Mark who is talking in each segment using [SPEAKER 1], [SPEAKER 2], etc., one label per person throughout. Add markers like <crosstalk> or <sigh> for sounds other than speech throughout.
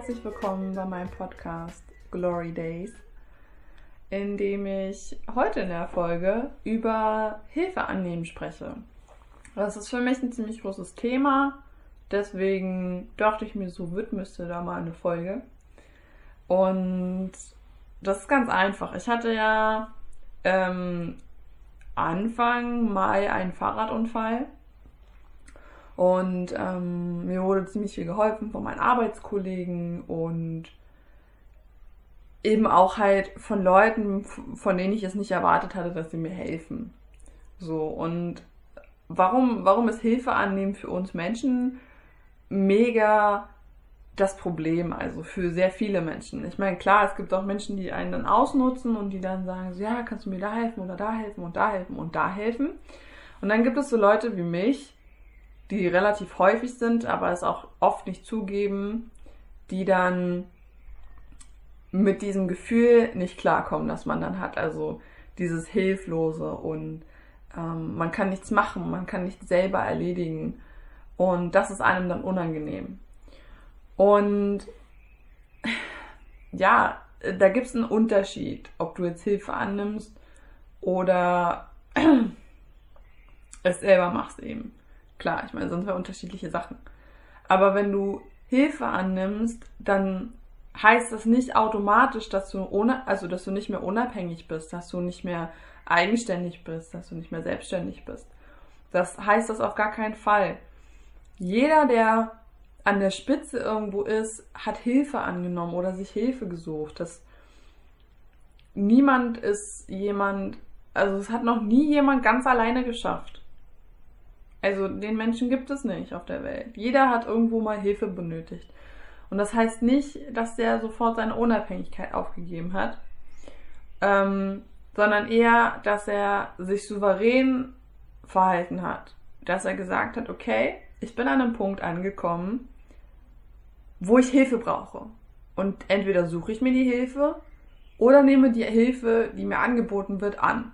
[SPEAKER 1] herzlich willkommen bei meinem Podcast Glory Days, in dem ich heute in der Folge über Hilfe annehmen spreche. Das ist für mich ein ziemlich großes Thema, deswegen dachte ich mir, so wird müsste da mal eine Folge. Und das ist ganz einfach. Ich hatte ja ähm, Anfang Mai einen Fahrradunfall und ähm, mir wurde ziemlich viel geholfen von meinen Arbeitskollegen und eben auch halt von Leuten, von denen ich es nicht erwartet hatte, dass sie mir helfen. So, und warum, warum ist Hilfe annehmen für uns Menschen mega das Problem, also für sehr viele Menschen. Ich meine, klar, es gibt auch Menschen, die einen dann ausnutzen und die dann sagen, so, ja, kannst du mir da helfen oder da helfen und da helfen und da helfen. Und dann gibt es so Leute wie mich, die relativ häufig sind, aber es auch oft nicht zugeben, die dann mit diesem Gefühl nicht klarkommen, das man dann hat. Also dieses Hilflose und ähm, man kann nichts machen, man kann nichts selber erledigen. Und das ist einem dann unangenehm. Und ja, da gibt es einen Unterschied, ob du jetzt Hilfe annimmst oder es selber machst eben. Klar, ich meine, sind zwei unterschiedliche Sachen. Aber wenn du Hilfe annimmst, dann heißt das nicht automatisch, dass du ohne, also dass du nicht mehr unabhängig bist, dass du nicht mehr eigenständig bist, dass du nicht mehr selbstständig bist. Das heißt das auf gar keinen Fall. Jeder, der an der Spitze irgendwo ist, hat Hilfe angenommen oder sich Hilfe gesucht. Das niemand ist jemand, also es hat noch nie jemand ganz alleine geschafft. Also den Menschen gibt es nicht auf der Welt. Jeder hat irgendwo mal Hilfe benötigt. Und das heißt nicht, dass der sofort seine Unabhängigkeit aufgegeben hat, ähm, sondern eher, dass er sich souverän verhalten hat. Dass er gesagt hat, okay, ich bin an einem Punkt angekommen, wo ich Hilfe brauche. Und entweder suche ich mir die Hilfe oder nehme die Hilfe, die mir angeboten wird, an.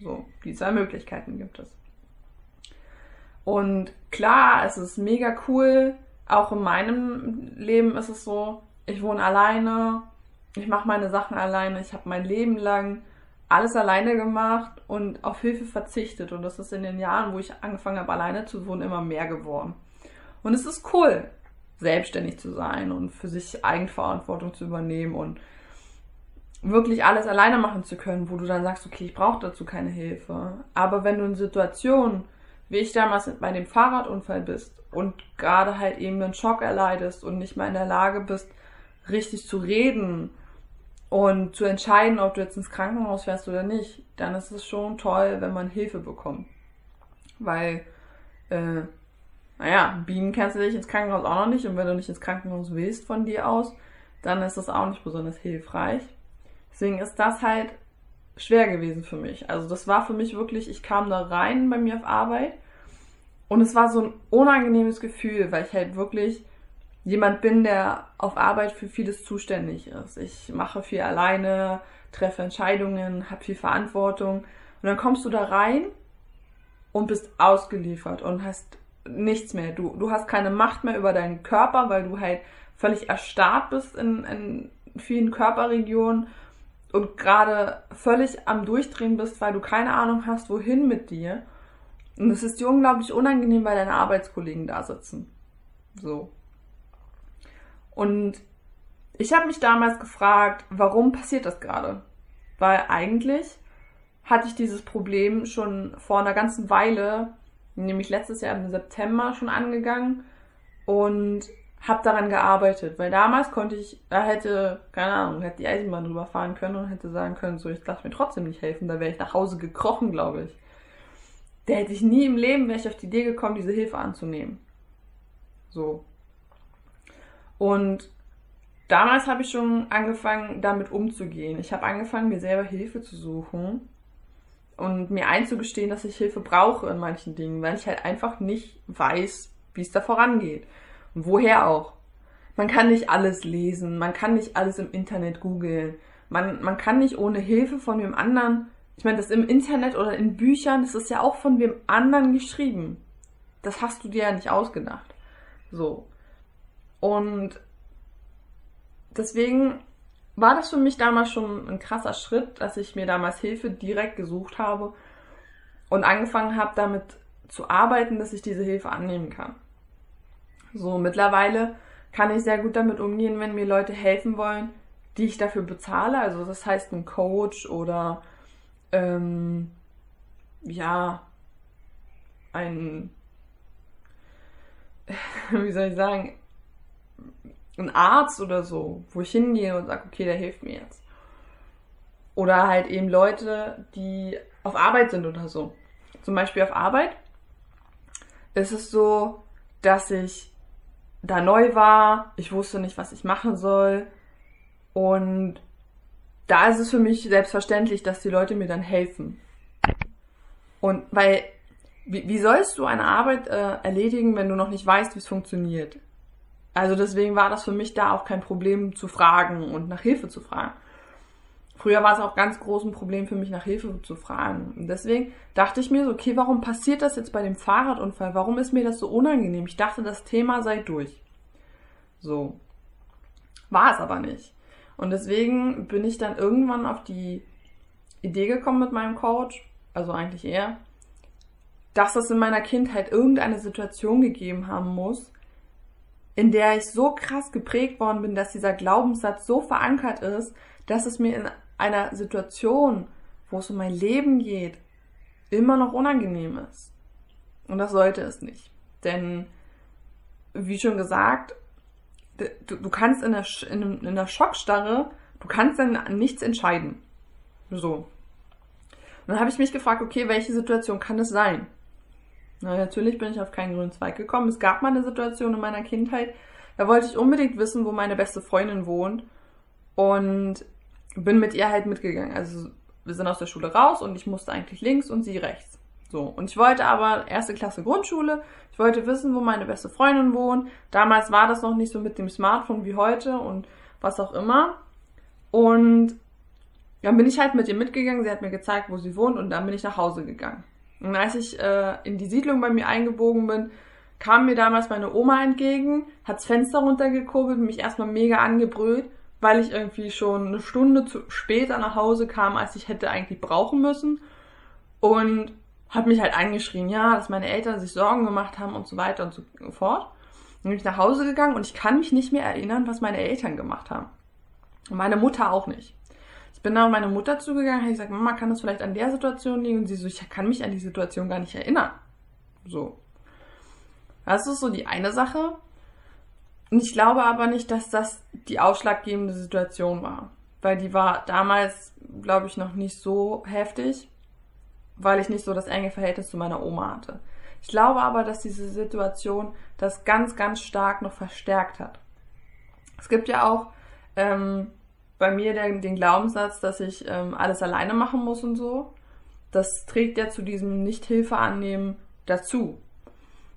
[SPEAKER 1] So, die zwei Möglichkeiten gibt es. Und klar, es ist mega cool. Auch in meinem Leben ist es so, ich wohne alleine, ich mache meine Sachen alleine, ich habe mein Leben lang alles alleine gemacht und auf Hilfe verzichtet. Und das ist in den Jahren, wo ich angefangen habe, alleine zu wohnen, immer mehr geworden. Und es ist cool, selbstständig zu sein und für sich Eigenverantwortung zu übernehmen und wirklich alles alleine machen zu können, wo du dann sagst, okay, ich brauche dazu keine Hilfe. Aber wenn du in Situationen wie ich damals bei dem Fahrradunfall bist und gerade halt eben einen Schock erleidest und nicht mal in der Lage bist, richtig zu reden und zu entscheiden, ob du jetzt ins Krankenhaus fährst oder nicht, dann ist es schon toll, wenn man Hilfe bekommt. Weil, äh, naja, Bienen kannst du dich ins Krankenhaus auch noch nicht und wenn du nicht ins Krankenhaus willst von dir aus, dann ist das auch nicht besonders hilfreich. Deswegen ist das halt schwer gewesen für mich. Also das war für mich wirklich, ich kam da rein bei mir auf Arbeit und es war so ein unangenehmes Gefühl, weil ich halt wirklich jemand bin, der auf Arbeit für vieles zuständig ist. Ich mache viel alleine, treffe Entscheidungen, habe viel Verantwortung. Und dann kommst du da rein und bist ausgeliefert und hast nichts mehr. Du, du hast keine Macht mehr über deinen Körper, weil du halt völlig erstarrt bist in, in vielen Körperregionen und gerade völlig am Durchdrehen bist, weil du keine Ahnung hast, wohin mit dir. Und es ist dir unglaublich unangenehm, weil deine Arbeitskollegen da sitzen. So. Und ich habe mich damals gefragt, warum passiert das gerade? Weil eigentlich hatte ich dieses Problem schon vor einer ganzen Weile, nämlich letztes Jahr im September schon angegangen und habe daran gearbeitet, weil damals konnte ich, da hätte, keine Ahnung, hätte die Eisenbahn drüber fahren können und hätte sagen können, so, ich darf mir trotzdem nicht helfen, da wäre ich nach Hause gekrochen, glaube ich der hätte ich nie im Leben, wäre ich auf die Idee gekommen, diese Hilfe anzunehmen. So. Und damals habe ich schon angefangen, damit umzugehen. Ich habe angefangen, mir selber Hilfe zu suchen und mir einzugestehen, dass ich Hilfe brauche in manchen Dingen, weil ich halt einfach nicht weiß, wie es da vorangeht. Und woher auch. Man kann nicht alles lesen, man kann nicht alles im Internet googeln, man, man kann nicht ohne Hilfe von dem anderen ich meine, das im Internet oder in Büchern, das ist ja auch von wem anderen geschrieben. Das hast du dir ja nicht ausgedacht. So. Und deswegen war das für mich damals schon ein krasser Schritt, dass ich mir damals Hilfe direkt gesucht habe und angefangen habe, damit zu arbeiten, dass ich diese Hilfe annehmen kann. So, mittlerweile kann ich sehr gut damit umgehen, wenn mir Leute helfen wollen, die ich dafür bezahle. Also das heißt ein Coach oder ähm, ja ein <laughs> wie soll ich sagen ein Arzt oder so, wo ich hingehe und sage, okay, der hilft mir jetzt. Oder halt eben Leute, die auf Arbeit sind oder so. Zum Beispiel auf Arbeit ist es so, dass ich da neu war, ich wusste nicht, was ich machen soll. Und da ist es für mich selbstverständlich, dass die Leute mir dann helfen. Und weil, wie, wie sollst du eine Arbeit äh, erledigen, wenn du noch nicht weißt, wie es funktioniert? Also deswegen war das für mich da auch kein Problem zu fragen und nach Hilfe zu fragen. Früher war es auch ganz groß ein Problem für mich, nach Hilfe zu fragen. Und deswegen dachte ich mir so, okay, warum passiert das jetzt bei dem Fahrradunfall? Warum ist mir das so unangenehm? Ich dachte, das Thema sei durch. So. War es aber nicht. Und deswegen bin ich dann irgendwann auf die Idee gekommen mit meinem Coach, also eigentlich eher, dass es in meiner Kindheit irgendeine Situation gegeben haben muss, in der ich so krass geprägt worden bin, dass dieser Glaubenssatz so verankert ist, dass es mir in einer Situation, wo es um mein Leben geht, immer noch unangenehm ist. Und das sollte es nicht. Denn, wie schon gesagt, du, du kannst in der, in, in der Schockstarre, du kannst dann nichts entscheiden. So. Und dann habe ich mich gefragt, okay, welche Situation kann es sein? Na, natürlich bin ich auf keinen grünen Zweig gekommen. Es gab mal eine Situation in meiner Kindheit, da wollte ich unbedingt wissen, wo meine beste Freundin wohnt. Und bin mit ihr halt mitgegangen. Also wir sind aus der Schule raus und ich musste eigentlich links und sie rechts. So. Und ich wollte aber erste Klasse Grundschule. Ich wollte wissen, wo meine beste Freundin wohnt. Damals war das noch nicht so mit dem Smartphone wie heute und was auch immer. Und dann bin ich halt mit ihr mitgegangen. Sie hat mir gezeigt, wo sie wohnt und dann bin ich nach Hause gegangen. Und als ich äh, in die Siedlung bei mir eingebogen bin, kam mir damals meine Oma entgegen, hat's Fenster runtergekurbelt und mich erstmal mega angebrüllt weil ich irgendwie schon eine Stunde zu später nach Hause kam, als ich hätte eigentlich brauchen müssen. Und hat mich halt angeschrien, ja, dass meine Eltern sich Sorgen gemacht haben und so weiter und so fort. Dann bin ich nach Hause gegangen und ich kann mich nicht mehr erinnern, was meine Eltern gemacht haben. Und meine Mutter auch nicht. Ich bin dann auf meine Mutter zugegangen, habe gesagt, Mama, kann das vielleicht an der Situation liegen? Und sie so, ich kann mich an die Situation gar nicht erinnern. So. Das ist so die eine Sache. Und ich glaube aber nicht, dass das die ausschlaggebende Situation war. Weil die war damals, glaube ich, noch nicht so heftig, weil ich nicht so das enge Verhältnis zu meiner Oma hatte. Ich glaube aber, dass diese Situation das ganz, ganz stark noch verstärkt hat. Es gibt ja auch ähm, bei mir den, den Glaubenssatz, dass ich ähm, alles alleine machen muss und so. Das trägt ja zu diesem Nicht-Hilfe annehmen dazu.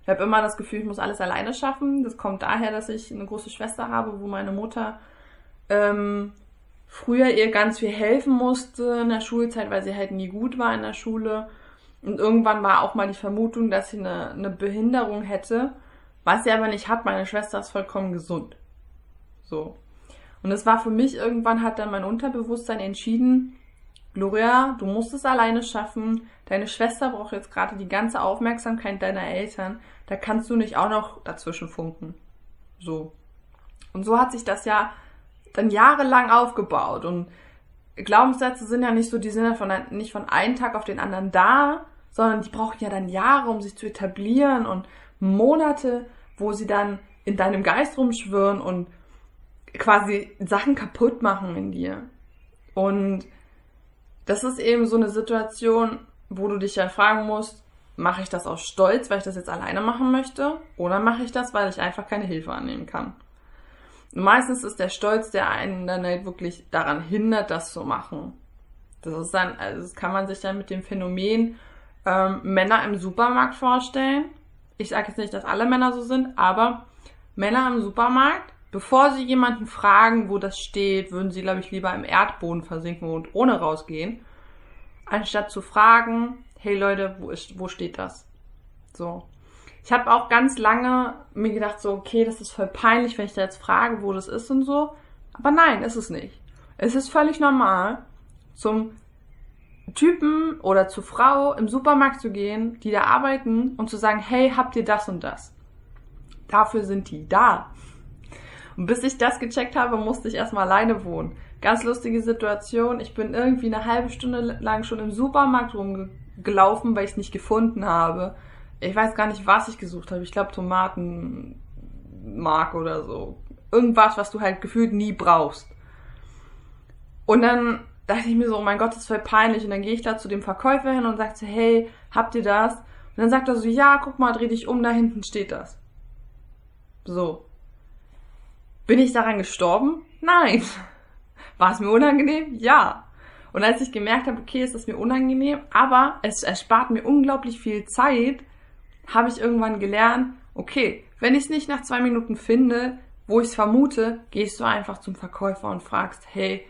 [SPEAKER 1] Ich habe immer das Gefühl, ich muss alles alleine schaffen. Das kommt daher, dass ich eine große Schwester habe, wo meine Mutter ähm, früher ihr ganz viel helfen musste in der Schulzeit, weil sie halt nie gut war in der Schule. Und irgendwann war auch mal die Vermutung, dass sie eine, eine Behinderung hätte, was sie aber nicht hat. Meine Schwester ist vollkommen gesund. So. Und es war für mich, irgendwann hat dann mein Unterbewusstsein entschieden, Gloria, du musst es alleine schaffen. Deine Schwester braucht jetzt gerade die ganze Aufmerksamkeit deiner Eltern. Da kannst du nicht auch noch dazwischen funken. So. Und so hat sich das ja dann jahrelang aufgebaut. Und Glaubenssätze sind ja nicht so, die sind ja von, nicht von einem Tag auf den anderen da, sondern die brauchen ja dann Jahre, um sich zu etablieren und Monate, wo sie dann in deinem Geist rumschwirren und quasi Sachen kaputt machen in dir. Und das ist eben so eine Situation, wo du dich ja fragen musst, mache ich das aus Stolz, weil ich das jetzt alleine machen möchte, oder mache ich das, weil ich einfach keine Hilfe annehmen kann? Und meistens ist der Stolz, der einen dann halt wirklich daran hindert, das zu machen. Das ist dann, also das kann man sich dann mit dem Phänomen ähm, Männer im Supermarkt vorstellen. Ich sage jetzt nicht, dass alle Männer so sind, aber Männer im Supermarkt, Bevor Sie jemanden fragen, wo das steht, würden Sie, glaube ich, lieber im Erdboden versinken und ohne rausgehen, anstatt zu fragen, hey Leute, wo, ist, wo steht das? So. Ich habe auch ganz lange mir gedacht, so, okay, das ist voll peinlich, wenn ich da jetzt frage, wo das ist und so. Aber nein, ist es nicht. Es ist völlig normal, zum Typen oder zur Frau im Supermarkt zu gehen, die da arbeiten und zu sagen, hey, habt ihr das und das? Dafür sind die da. Und bis ich das gecheckt habe, musste ich erstmal alleine wohnen. Ganz lustige Situation. Ich bin irgendwie eine halbe Stunde lang schon im Supermarkt rumgelaufen, weil ich es nicht gefunden habe. Ich weiß gar nicht, was ich gesucht habe. Ich glaube Tomatenmark oder so. Irgendwas, was du halt gefühlt nie brauchst. Und dann dachte ich mir so, oh mein Gott, das ist voll peinlich. Und dann gehe ich da zu dem Verkäufer hin und sagte, hey, habt ihr das? Und dann sagt er so, ja, guck mal, dreh dich um, da hinten steht das. So. Bin ich daran gestorben? Nein. <laughs> War es mir unangenehm? Ja. Und als ich gemerkt habe, okay, ist das mir unangenehm, aber es erspart mir unglaublich viel Zeit, habe ich irgendwann gelernt, okay, wenn ich es nicht nach zwei Minuten finde, wo ich es vermute, gehst du einfach zum Verkäufer und fragst, hey,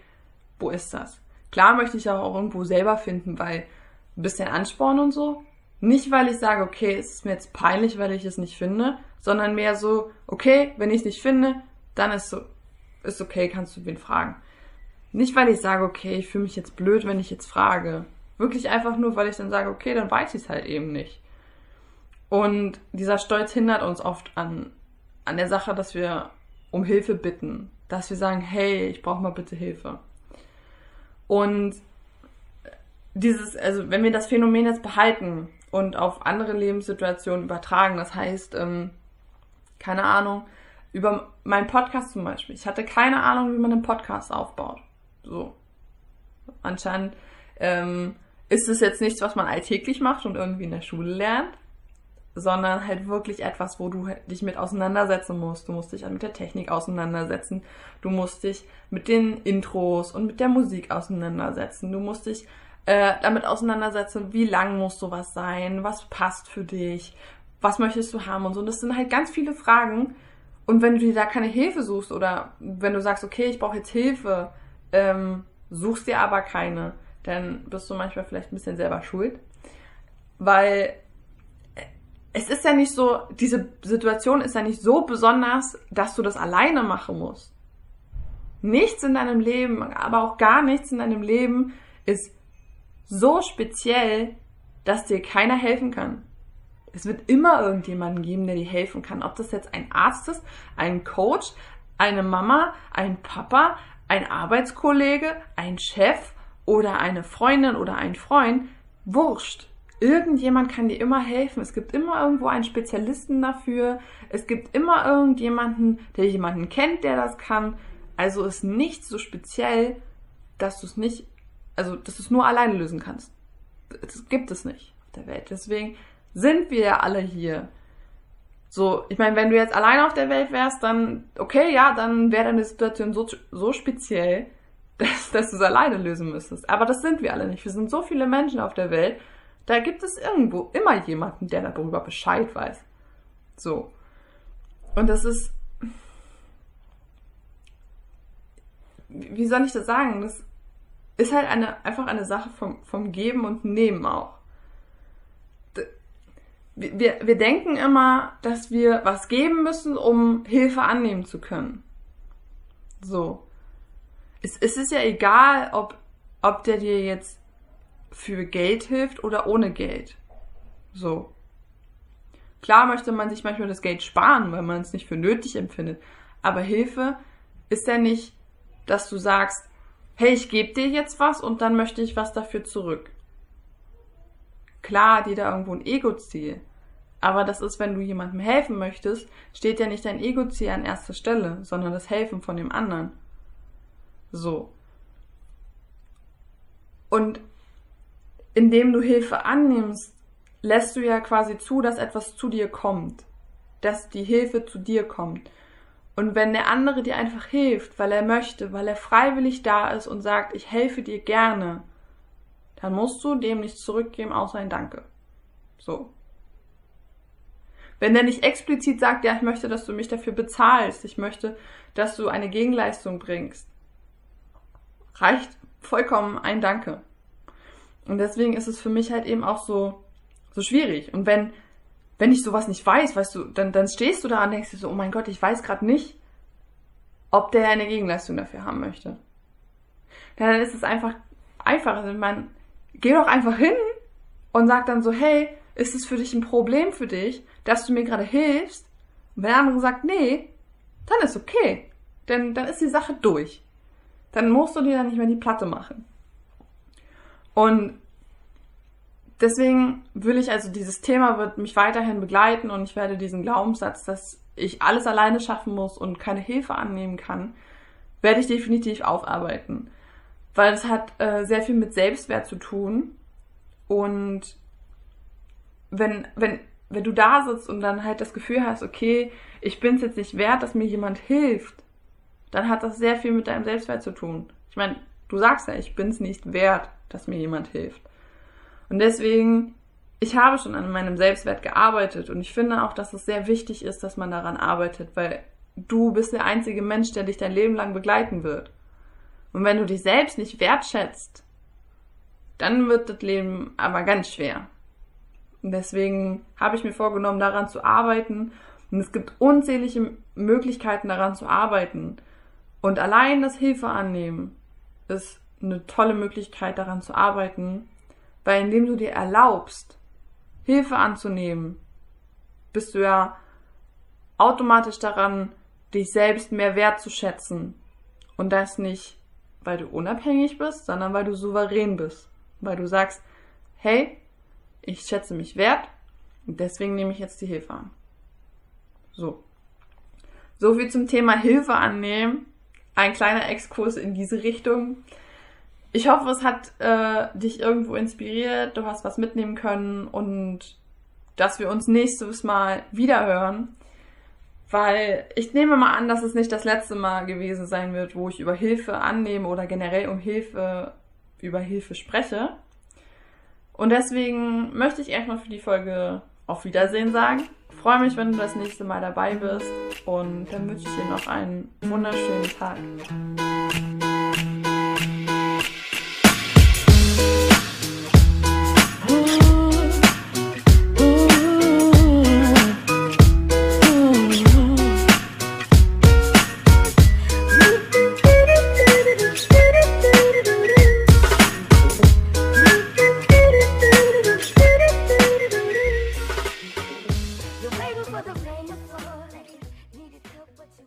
[SPEAKER 1] wo ist das? Klar möchte ich auch irgendwo selber finden, weil ein bisschen Ansporn und so. Nicht, weil ich sage, okay, es ist mir jetzt peinlich, weil ich es nicht finde, sondern mehr so, okay, wenn ich es nicht finde, dann ist so, ist okay, kannst du wen fragen. Nicht, weil ich sage, okay, ich fühle mich jetzt blöd, wenn ich jetzt frage. Wirklich einfach nur, weil ich dann sage, okay, dann weiß ich es halt eben nicht. Und dieser Stolz hindert uns oft an, an der Sache, dass wir um Hilfe bitten. Dass wir sagen, hey, ich brauche mal bitte Hilfe. Und dieses, also wenn wir das Phänomen jetzt behalten und auf andere Lebenssituationen übertragen, das heißt, ähm, keine Ahnung, über meinen Podcast zum Beispiel. Ich hatte keine Ahnung, wie man einen Podcast aufbaut. So. Anscheinend ähm, ist es jetzt nichts, was man alltäglich macht und irgendwie in der Schule lernt, sondern halt wirklich etwas, wo du dich mit auseinandersetzen musst. Du musst dich mit der Technik auseinandersetzen. Du musst dich mit den Intros und mit der Musik auseinandersetzen. Du musst dich äh, damit auseinandersetzen, wie lang muss sowas sein, was passt für dich, was möchtest du haben und so. Und das sind halt ganz viele Fragen. Und wenn du dir da keine Hilfe suchst oder wenn du sagst, okay, ich brauche jetzt Hilfe, ähm, suchst dir aber keine, dann bist du manchmal vielleicht ein bisschen selber schuld. Weil es ist ja nicht so, diese Situation ist ja nicht so besonders, dass du das alleine machen musst. Nichts in deinem Leben, aber auch gar nichts in deinem Leben ist so speziell, dass dir keiner helfen kann. Es wird immer irgendjemanden geben, der dir helfen kann. Ob das jetzt ein Arzt ist, ein Coach, eine Mama, ein Papa, ein Arbeitskollege, ein Chef oder eine Freundin oder ein Freund. Wurscht. Irgendjemand kann dir immer helfen. Es gibt immer irgendwo einen Spezialisten dafür. Es gibt immer irgendjemanden, der jemanden kennt, der das kann. Also ist nichts so speziell, dass du es nicht, also dass du es nur alleine lösen kannst. Das gibt es nicht auf der Welt. Deswegen sind wir ja alle hier. So, ich meine, wenn du jetzt alleine auf der Welt wärst, dann, okay, ja, dann wäre deine Situation so, so speziell, <laughs> dass, dass du es alleine lösen müsstest. Aber das sind wir alle nicht. Wir sind so viele Menschen auf der Welt da gibt es irgendwo immer jemanden, der darüber Bescheid weiß. So. Und das ist. Wie soll ich das sagen? Das ist halt eine, einfach eine Sache vom, vom Geben und Nehmen auch. Wir, wir denken immer, dass wir was geben müssen, um Hilfe annehmen zu können. So. Es, es ist ja egal, ob, ob der dir jetzt für Geld hilft oder ohne Geld. So. Klar möchte man sich manchmal das Geld sparen, weil man es nicht für nötig empfindet. Aber Hilfe ist ja nicht, dass du sagst, hey, ich gebe dir jetzt was und dann möchte ich was dafür zurück. Klar hat jeder irgendwo ein Ego-Ziel. Aber das ist, wenn du jemandem helfen möchtest, steht ja nicht dein Ego-Ziel an erster Stelle, sondern das Helfen von dem anderen. So. Und indem du Hilfe annimmst, lässt du ja quasi zu, dass etwas zu dir kommt. Dass die Hilfe zu dir kommt. Und wenn der andere dir einfach hilft, weil er möchte, weil er freiwillig da ist und sagt, ich helfe dir gerne, dann musst du dem nichts zurückgeben, außer ein Danke. So. Wenn der nicht explizit sagt, ja, ich möchte, dass du mich dafür bezahlst, ich möchte, dass du eine Gegenleistung bringst, reicht vollkommen ein Danke. Und deswegen ist es für mich halt eben auch so, so schwierig. Und wenn wenn ich sowas nicht weiß, weißt du, dann, dann stehst du da und denkst dir so, oh mein Gott, ich weiß gerade nicht, ob der eine Gegenleistung dafür haben möchte. Dann ist es einfach einfach. Also man, geh doch einfach hin und sag dann so, hey, ist es für dich ein Problem für dich, dass du mir gerade hilfst? Und wenn der andere sagt, nee, dann ist okay. Denn dann ist die Sache durch. Dann musst du dir dann nicht mehr die Platte machen. Und deswegen will ich also dieses Thema wird mich weiterhin begleiten und ich werde diesen Glaubenssatz, dass ich alles alleine schaffen muss und keine Hilfe annehmen kann, werde ich definitiv aufarbeiten. Weil es hat äh, sehr viel mit Selbstwert zu tun. Und wenn, wenn, wenn du da sitzt und dann halt das Gefühl hast, okay, ich bin es jetzt nicht wert, dass mir jemand hilft, dann hat das sehr viel mit deinem Selbstwert zu tun. Ich meine, du sagst ja, ich bin es nicht wert, dass mir jemand hilft. Und deswegen, ich habe schon an meinem Selbstwert gearbeitet und ich finde auch, dass es sehr wichtig ist, dass man daran arbeitet, weil du bist der einzige Mensch, der dich dein Leben lang begleiten wird. Und wenn du dich selbst nicht wertschätzt, dann wird das Leben aber ganz schwer. Und deswegen habe ich mir vorgenommen, daran zu arbeiten. Und es gibt unzählige Möglichkeiten, daran zu arbeiten. Und allein das Hilfe annehmen ist eine tolle Möglichkeit, daran zu arbeiten, weil indem du dir erlaubst, Hilfe anzunehmen, bist du ja automatisch daran, dich selbst mehr wertzuschätzen. Und das nicht, weil du unabhängig bist, sondern weil du souverän bist. Weil du sagst, hey, ich schätze mich wert und deswegen nehme ich jetzt die Hilfe an. So. So viel zum Thema Hilfe annehmen. Ein kleiner Exkurs in diese Richtung. Ich hoffe, es hat äh, dich irgendwo inspiriert, du hast was mitnehmen können und dass wir uns nächstes Mal wiederhören. Weil ich nehme mal an, dass es nicht das letzte Mal gewesen sein wird, wo ich über Hilfe annehme oder generell um Hilfe, über Hilfe spreche. Und deswegen möchte ich erstmal für die Folge auf Wiedersehen sagen. Freue mich, wenn du das nächste Mal dabei bist und dann wünsche ich dir noch einen wunderschönen Tag.